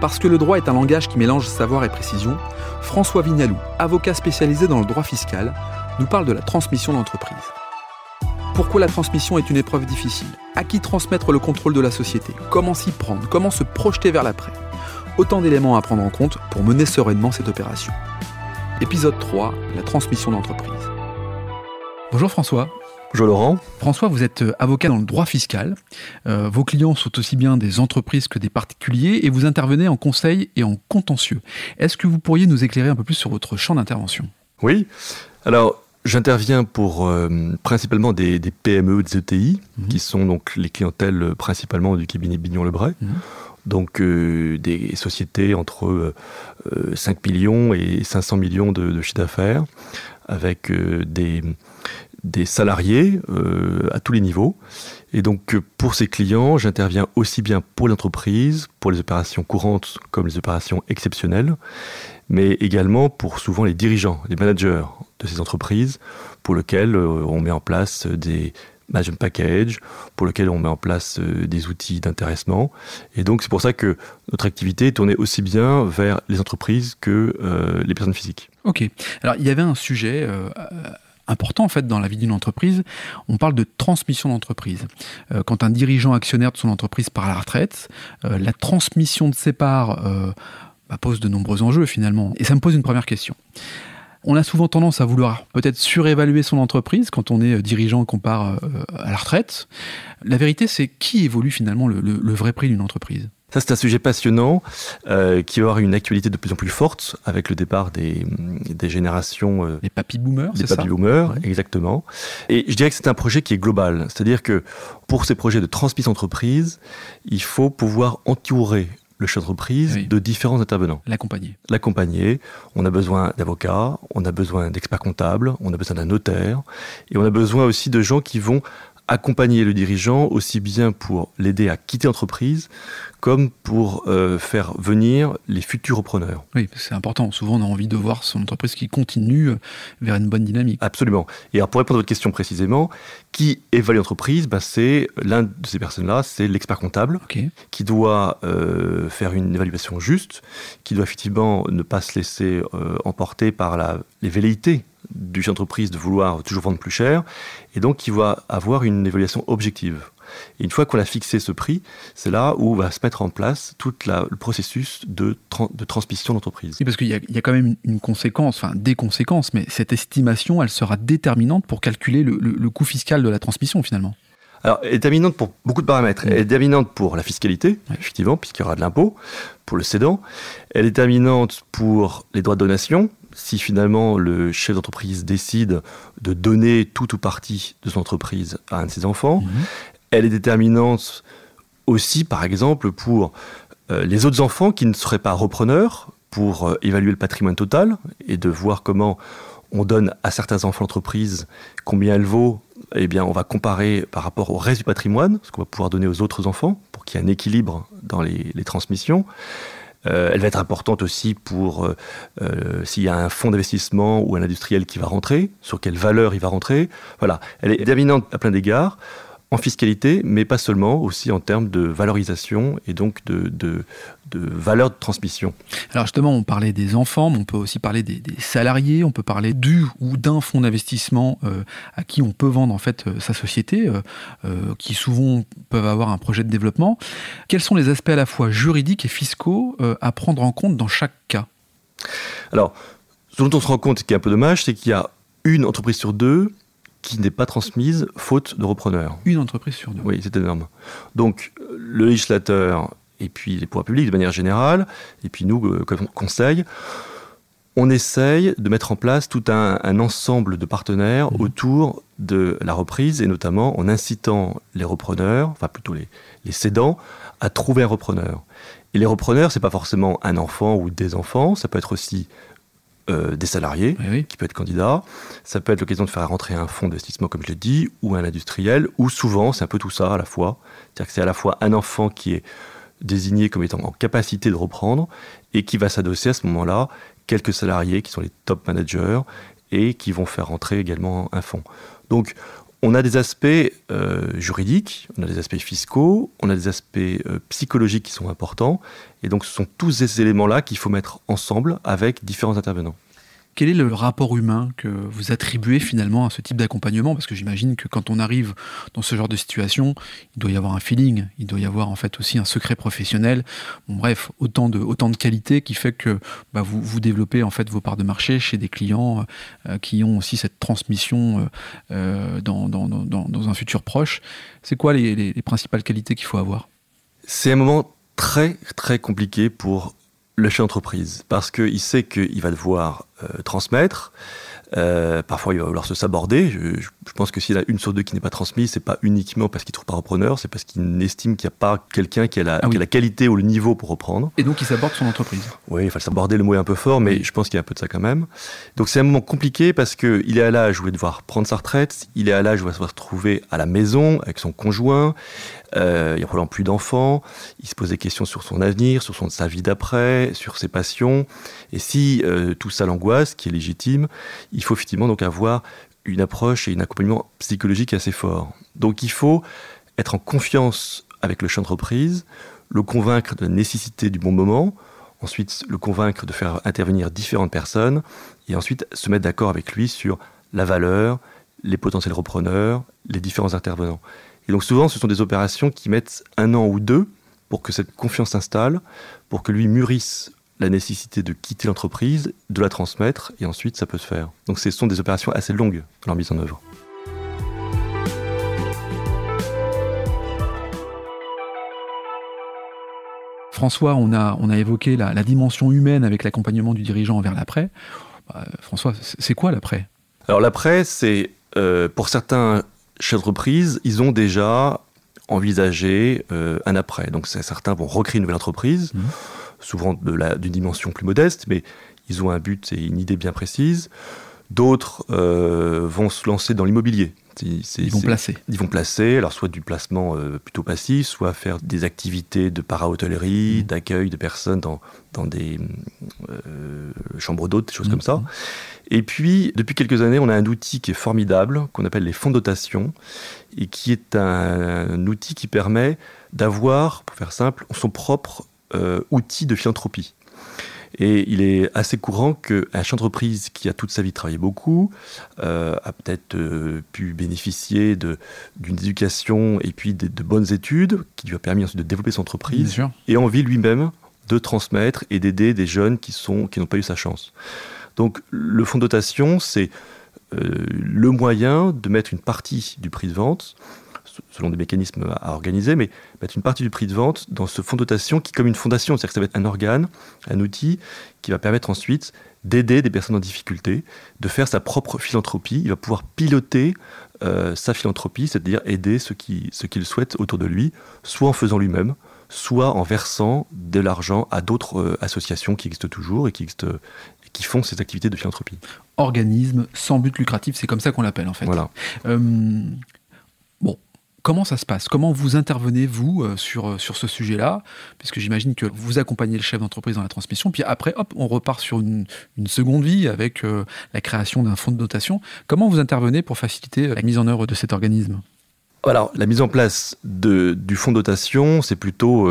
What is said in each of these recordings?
Parce que le droit est un langage qui mélange savoir et précision, François Vignalou, avocat spécialisé dans le droit fiscal, nous parle de la transmission d'entreprise. Pourquoi la transmission est une épreuve difficile? À qui transmettre le contrôle de la société? Comment s'y prendre? Comment se projeter vers l'après? Autant d'éléments à prendre en compte pour mener sereinement cette opération. Épisode 3, la transmission d'entreprise. Bonjour François. Bonjour Laurent. François, vous êtes euh, avocat dans le droit fiscal. Euh, vos clients sont aussi bien des entreprises que des particuliers et vous intervenez en conseil et en contentieux. Est-ce que vous pourriez nous éclairer un peu plus sur votre champ d'intervention? Oui. Alors, J'interviens pour euh, principalement des, PME, des ETI, mhm. qui sont donc les clientèles principalement du cabinet Bignon-Lebray. Mhm. Donc des sociétés entre 5 millions et 500 millions de, de chiffre d'affaires, avec des, des salariés euh, à tous les niveaux. Et donc euh, pour ces clients, j'interviens aussi bien pour l'entreprise, pour les opérations courantes comme les opérations exceptionnelles, mais également pour souvent les dirigeants, les managers de ces entreprises, pour lesquels euh, on met en place des management packages, pour lesquels on met en place des outils d'intéressement. Et donc c'est pour ça que notre activité est tournée aussi bien vers les entreprises que les personnes physiques. Ok. Alors il y avait un sujet important en fait dans la vie d'une entreprise. On parle de transmission d'entreprise. Euh, quand un dirigeant actionnaire de son entreprise part à la retraite, euh, la transmission de ses parts euh, bah, pose de nombreux enjeux finalement. Et ça me pose une première question. On a souvent tendance à vouloir peut-être surévaluer son entreprise quand on est dirigeant et qu'on part à la retraite. La vérité, c'est qui évolue finalement le vrai prix d'une entreprise? Ça, c'est un sujet passionnant euh, qui avoir une actualité de plus en plus forte avec le départ des, des générations. Euh, les papy boomers, Des papy boomers, exactement. Et je dirais que c'est un projet qui est global. C'est-à-dire que pour ces projets de transmission d'entreprise, il faut pouvoir entourer le chef d'entreprise de différents intervenants. L'accompagner. L'accompagner. On a besoin d'avocats, on a besoin d'experts comptables, on a besoin d'un notaire, et on a besoin aussi de gens qui vont accompagner le dirigeant aussi bien pour l'aider à quitter l'entreprise comme pour euh, faire venir les futurs repreneurs. Oui, c'est important. Souvent, on a envie de voir son entreprise qui continue euh, vers une bonne dynamique. Absolument. Et alors, pour répondre à votre question précisément, qui évalue l'entreprise? Ben, C'est l'un de ces personnes-là, c'est l'expert comptable, qui doit euh, faire une évaluation juste, qui doit effectivement ne pas se laisser emporter par la, les velléités du chef d'entreprise de vouloir toujours vendre plus cher, et donc il va avoir une évaluation objective. Et une fois qu'on a fixé ce prix, c'est là où va se mettre en place tout le processus de, de transmission d'entreprise. Oui, parce qu'il y, a quand même une conséquence, enfin des conséquences, mais cette estimation, elle sera déterminante pour calculer le, coût fiscal de la transmission finalement. Alors, elle est déterminante pour beaucoup de paramètres. Elle est déterminante pour la fiscalité, effectivement, puisqu'il y aura de l'impôt, pour le cédant. Elle est déterminante pour les droits de donation, si finalement le chef d'entreprise décide de donner tout ou partie de son entreprise à un de ses enfants. Mhm. Elle est déterminante aussi, par exemple, pour euh, les autres enfants qui ne seraient pas repreneurs, pour euh, évaluer le patrimoine total et de voir comment on donne à certains enfants l'entreprise combien elle vaut. Eh bien, on va comparer par rapport au reste du patrimoine, ce qu'on va pouvoir donner aux autres enfants, pour qu'il y ait un équilibre dans les transmissions. Euh, elle va être importante aussi pour euh, euh, s'il y a un fonds d'investissement ou un industriel qui va rentrer, sur quelle valeur il va rentrer. Voilà, elle est déterminante à plein d'égards en fiscalité, mais pas seulement, aussi en termes de valorisation et donc de, de, valeur de transmission. Alors justement, on parlait des enfants, mais on peut aussi parler des, salariés, on peut parler du ou d'un fonds d'investissement euh, à qui on peut vendre en fait euh, sa société, euh, qui souvent peuvent avoir un projet de développement. Quels sont les aspects à la fois juridiques et fiscaux à prendre en compte dans chaque cas? Alors, ce dont on se rend compte, ce qui est un peu dommage, c'est qu'il y a une entreprise sur deux qui n'est pas transmise faute de repreneur. Une entreprise sur deux. Oui, c'est énorme. Donc le législateur et puis les pouvoirs publics de manière générale, et puis nous, euh, comme conseil, on essaye de mettre en place tout un, ensemble de partenaires mmh. autour de la reprise, et notamment en incitant les repreneurs, enfin plutôt les, les cédants, à trouver un repreneur. Et les repreneurs, c'est pas forcément un enfant ou des enfants, ça peut être aussi euh, des salariés qui peut être candidat. Ça peut être l'occasion de faire rentrer un fonds d'investissement, comme je l'ai dit, ou un industriel, ou souvent, c'est un peu tout ça à la fois. C'est-à-dire que c'est à la fois un enfant qui est désigné comme étant en capacité de reprendre et qui va s'adosser à ce moment-là quelques salariés qui sont les top managers et qui vont faire rentrer également un fonds. Donc, on a des aspects euh, juridiques, on a des aspects fiscaux, on a des aspects euh, psychologiques qui sont importants. Et donc ce sont tous ces éléments-là qu'il faut mettre ensemble avec différents intervenants. Quel est le rapport humain que vous attribuez finalement à ce type d'accompagnement? Parce que j'imagine que quand on arrive dans ce genre de situation, il doit y avoir un feeling, il doit y avoir en fait aussi un secret professionnel. bref, autant de, autant de qualité qui fait que bah, vous, vous développez en fait vos parts de marché chez des clients euh, qui ont aussi cette transmission euh, euh, dans, dans, dans, dans, un futur proche. C'est quoi les, les principales qualités qu'il faut avoir? C'est un moment très très compliqué pour le chef d'entreprise parce qu'il sait qu'il va devoir euh, transmettre. Euh, parfois, il va vouloir se saborder. Je, je pense que s'il a une sur deux qui n'est pas transmise, c'est pas uniquement parce qu'il trouve pas repreneur, c'est parce qu'il estime qu'il n'y a pas quelqu'un qui, a la, ah qui a la qualité ou le niveau pour reprendre. Et donc, il s'aborde son entreprise. Oui, il faut saborder, le mot est un peu fort, mais oui. je pense qu'il y a un peu de ça quand même. Donc, c'est un moment compliqué parce qu'il est à l'âge où il va devoir prendre sa retraite, il est à l'âge où il va se retrouver à la maison avec son conjoint, euh, il n'y a probablement plus d'enfants, il se pose des questions sur son avenir, sur son, sa vie d'après, sur ses passions. Et si euh, tout ça l'angoisse, qui est légitime, il faut effectivement donc avoir une approche et un accompagnement psychologique assez fort. Donc il faut être en confiance avec le chef d'entreprise, le convaincre de la nécessité du bon moment, ensuite le convaincre de faire intervenir différentes personnes, et ensuite se mettre d'accord avec lui sur la valeur, les potentiels repreneurs, les différents intervenants. Et donc souvent, ce sont des opérations qui mettent un an ou deux pour que cette confiance s'installe, pour que lui mûrisse la nécessité de quitter l'entreprise, de la transmettre, et ensuite ça peut se faire. Donc ce sont des opérations assez longues leur mise en œuvre. François, on a, on a évoqué la, la dimension humaine avec l'accompagnement du dirigeant vers l'après. Bah, François, c'est quoi l'après? Alors l'après, c'est euh, pour certains chefs d'entreprise, ils ont déjà envisagé euh, un après. Donc certains vont recréer une nouvelle entreprise. Mmh souvent d'une dimension plus modeste, mais ils ont un but et une idée bien précise. D'autres euh, vont se lancer dans l'immobilier. Ils vont placer. Ils vont placer, alors soit du placement euh, plutôt passif, soit faire des activités de para-hôtellerie, mmh. d'accueil de personnes dans, dans des euh, chambres d'hôtes, des choses mmh. comme ça. Et puis, depuis quelques années, on a un outil qui est formidable, qu'on appelle les fonds de dotation, et qui est un, un outil qui permet d'avoir, pour faire simple, son propre euh, outil de philanthropie. Et il est assez courant qu'un chef d'entreprise qui a toute sa vie travaillé beaucoup, euh, a peut-être euh, pu bénéficier d'une éducation et puis de, de, bonnes études qui lui a permis ensuite de développer son entreprise et envie lui-même de transmettre et d'aider des jeunes qui n'ont qui pas eu sa chance. Donc le fonds de dotation, c'est euh, le moyen de mettre une partie du prix de vente selon des mécanismes à organiser, mais mettre une partie du prix de vente dans ce fonds de dotation qui, comme une fondation, c'est-à-dire que ça va être un organe, un outil qui va permettre ensuite d'aider des personnes en difficulté, de faire sa propre philanthropie. Il va pouvoir piloter euh, sa philanthropie, c'est-à-dire aider ceux qu'il ce qu'il souhaite autour de lui, soit en faisant lui-même, soit en versant de l'argent à d'autres euh, associations qui existent toujours et qui, existent, et qui font ces activités de philanthropie. Organisme sans but lucratif, c'est comme ça qu'on l'appelle en fait. Voilà. Euh, bon, Comment ça se passe? Comment vous intervenez, vous, euh, sur, euh, sur ce sujet-là? Puisque j'imagine que vous accompagnez le chef d'entreprise dans la transmission, puis après, hop, on repart sur une, seconde vie avec euh, la création d'un fonds de dotation. Comment vous intervenez pour faciliter la mise en œuvre de cet organisme? Alors, la mise en place de, du fonds de dotation, c'est plutôt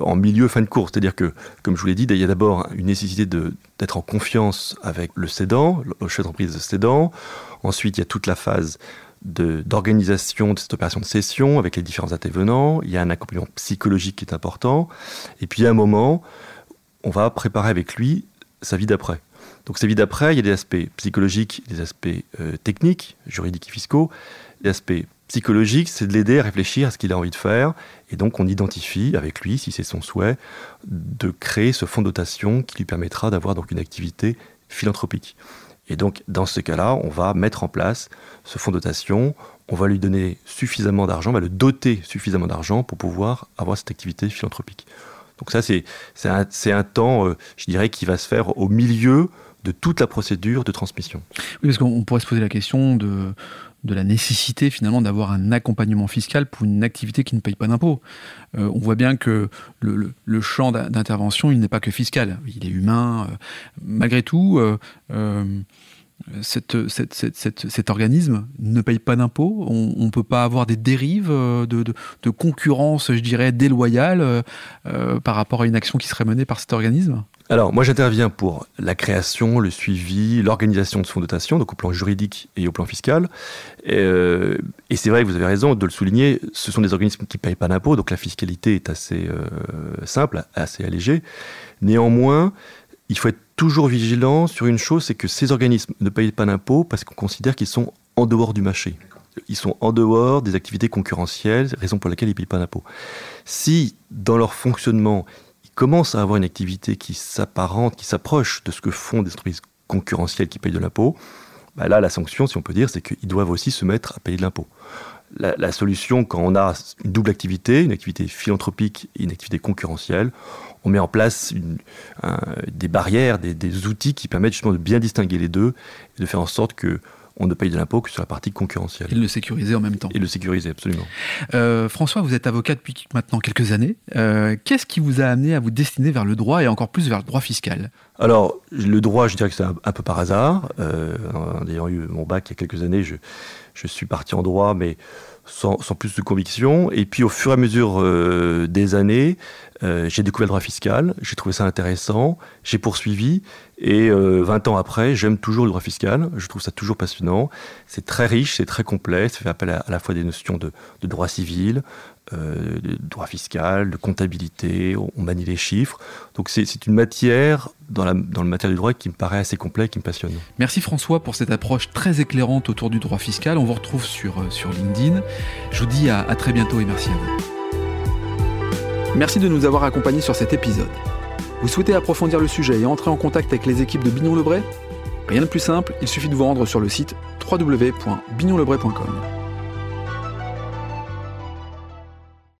en milieu fin de course. C'est-à-dire que, comme je vous l'ai dit, il y a d'abord une nécessité d'être en confiance avec le cédant, le chef d'entreprise cédant. Ensuite, il y a toute la phase d'organisation de, cette opération de cession avec les différents intervenants. Il y a un accompagnement psychologique qui est important. Et puis, à un moment, on va préparer avec lui sa vie d'après. Donc, sa vie d'après, il y a des aspects psychologiques, des aspects euh, techniques, juridiques et fiscaux. Les aspects psychologiques, c'est de l'aider à réfléchir à ce qu'il a envie de faire. Et donc, on identifie avec lui, si c'est son souhait, de créer ce fonds de dotation qui lui permettra d'avoir une activité philanthropique. Et donc, dans ce cas-là, on va mettre en place ce fonds de dotation, on va lui donner suffisamment d'argent, on va le doter suffisamment d'argent pour pouvoir avoir cette activité philanthropique. Donc ça, c'est un, temps, euh, je dirais, qui va se faire au milieu de toute la procédure de transmission. Oui, parce qu'on pourrait se poser la question de, de la nécessité finalement d'avoir un accompagnement fiscal pour une activité qui ne paye pas d'impôts. Euh, on voit bien que le, champ d'intervention, il n'est pas que fiscal, il est humain. Euh, malgré tout, euh, cet organisme ne paye pas d'impôts On ne peut pas avoir des dérives euh, de, concurrence, je dirais, déloyale euh, euh, par rapport à une action qui serait menée par cet organisme? Alors, moi, j'interviens pour la création, le suivi, l'organisation de son dotation, donc au plan juridique et au plan fiscal. Et, c'est vrai que vous avez raison de le souligner, ce sont des organismes qui ne payent pas d'impôts, donc la fiscalité est assez simple, assez allégée. Néanmoins, il faut être toujours vigilant sur une chose, c'est que ces organismes ne payent pas d'impôts parce qu'on considère qu'ils sont en dehors du marché. Ils sont en dehors des activités concurrentielles, raison pour laquelle ils ne payent pas d'impôts. Si, dans leur fonctionnement, ils commencent à avoir une activité qui s'apparente, qui s'approche de ce que font des entreprises concurrentielles qui payent de l'impôt, bah là, la sanction, si on peut dire, c'est qu'ils doivent aussi se mettre à payer de l'impôt. La, la, solution, quand on a une double activité, une activité philanthropique et une activité concurrentielle, on met en place des barrières, des, outils qui permettent justement de bien distinguer les deux et de faire en sorte que on ne paye de l'impôt que sur la partie concurrentielle. Et le sécuriser en même temps. Et le sécuriser, absolument. Euh, François, vous êtes avocat depuis maintenant quelques années. Euh, qu'est-ce qui vous a amené à vous destiner vers le droit et encore plus vers le droit fiscal? Alors, le droit, je dirais que c'est un, peu par hasard. Euh, en ayant eu mon bac il y a quelques années, je, je suis parti en droit, mais sans, plus de conviction. Et puis au fur et à mesure euh, des années, euh, j'ai découvert le droit fiscal, j'ai trouvé ça intéressant, j'ai poursuivi, et 20 euh, ans après, j'aime toujours le droit fiscal, je trouve ça toujours passionnant. C'est très riche, c'est très complet, ça fait appel à, la fois des notions de, de droit civil, euh, de droit fiscal, de comptabilité, on manie les chiffres. Donc c'est une matière dans, la, dans le matière du droit qui me paraît assez complet, qui me passionne. Merci François pour cette approche très éclairante autour du droit fiscal. On vous retrouve sur, euh, sur LinkedIn. Je vous dis à, à très bientôt et merci à vous. Merci de nous avoir accompagnés sur cet épisode. Vous souhaitez approfondir le sujet et entrer en contact avec les équipes de Bignon Lebray Rien de plus simple, il suffit de vous rendre sur le site www.bignonlebray.com.